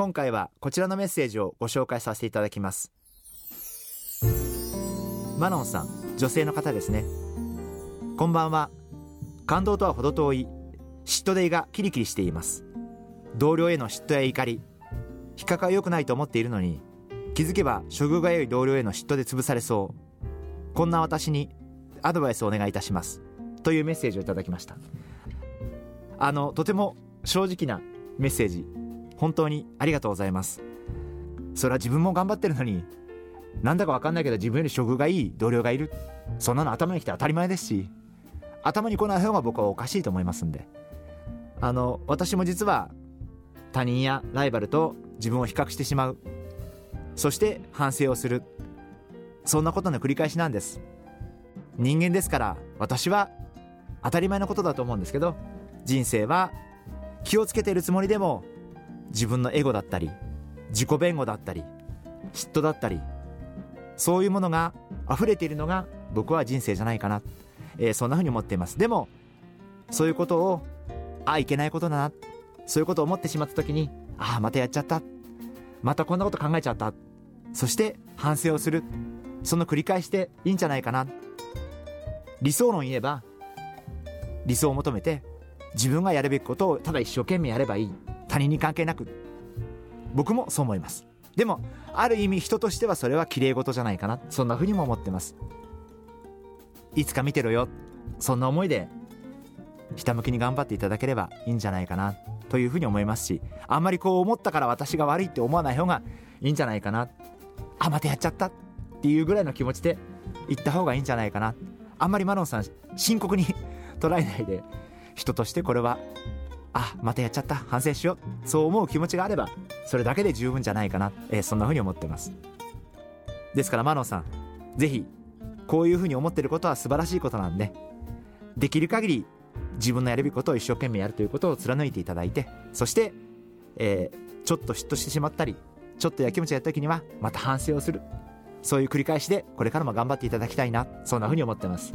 今回はこちらのメッセージをご紹介させていただきます。マノンさん女性の方ですね。こんばんは。感動とは程遠い。嫉妬で胃がキリキリしています。同僚への嫉妬や怒り。比較は良くないと思っているのに気づけば処遇が良い同僚への嫉妬で潰されそう。こんな私にアドバイスをお願いいたします。というメッセージをいただきました。あのとても正直なメッセージ。本当にありがとうございます。それは自分も頑張ってるのになんだか分かんないけど自分より処遇がいい同僚がいる。そんなの頭にきて当たり前ですし頭に来ない方が僕はおかしいと思いますんで。あの私も実は他人やライバルと自分を比較してしまう。そして反省をする。そんなことの繰り返しなんです。人間ですから私は当たり前のことだと思うんですけど人生は気をつけているつもりでも自分のエゴだったり自己弁護だったり嫉妬だったりそういうものが溢れているのが僕は人生じゃないかな、えー、そんなふうに思っています。でもそういうことをあいけないことだな。そういうことを思ってしまった時にああまたやっちゃった。またこんなこと考えちゃった。そして反省をする。その繰り返しでいいんじゃないかな。理想論言えば理想を求めて自分がやるべきことをただ一生懸命やればいい。他人に関係なく僕もそう思います。でもある意味人としてはそれは綺麗事じゃないかな。そんなふうにも思ってます。いつか見てろよ。そんな思いでひたむきに頑張っていただければいいんじゃないかな。というふうに思いますしあんまりこう思ったから私が悪いって思わない方がいいんじゃないかな。あまたやっちゃった。っていうぐらいの気持ちで言った方がいいんじゃないかな。あんまりマロンさん深刻に 捉えないで人としてこれはあまたやっちゃった。反省しよう。そう思う気持ちがあればそれだけで十分じゃないかな、えー、そんなふうに思ってます。ですからマノンさんぜひこういうふうに思ってることは素晴らしいことなんでできる限り自分のやるべきことを一生懸命やるということを貫いていただいてそして、えー、ちょっと嫉妬してしまったりちょっとやきもちやった時にはまた反省をする。そういう繰り返しでこれからも頑張っていただきたいな。そんなふうに思ってます。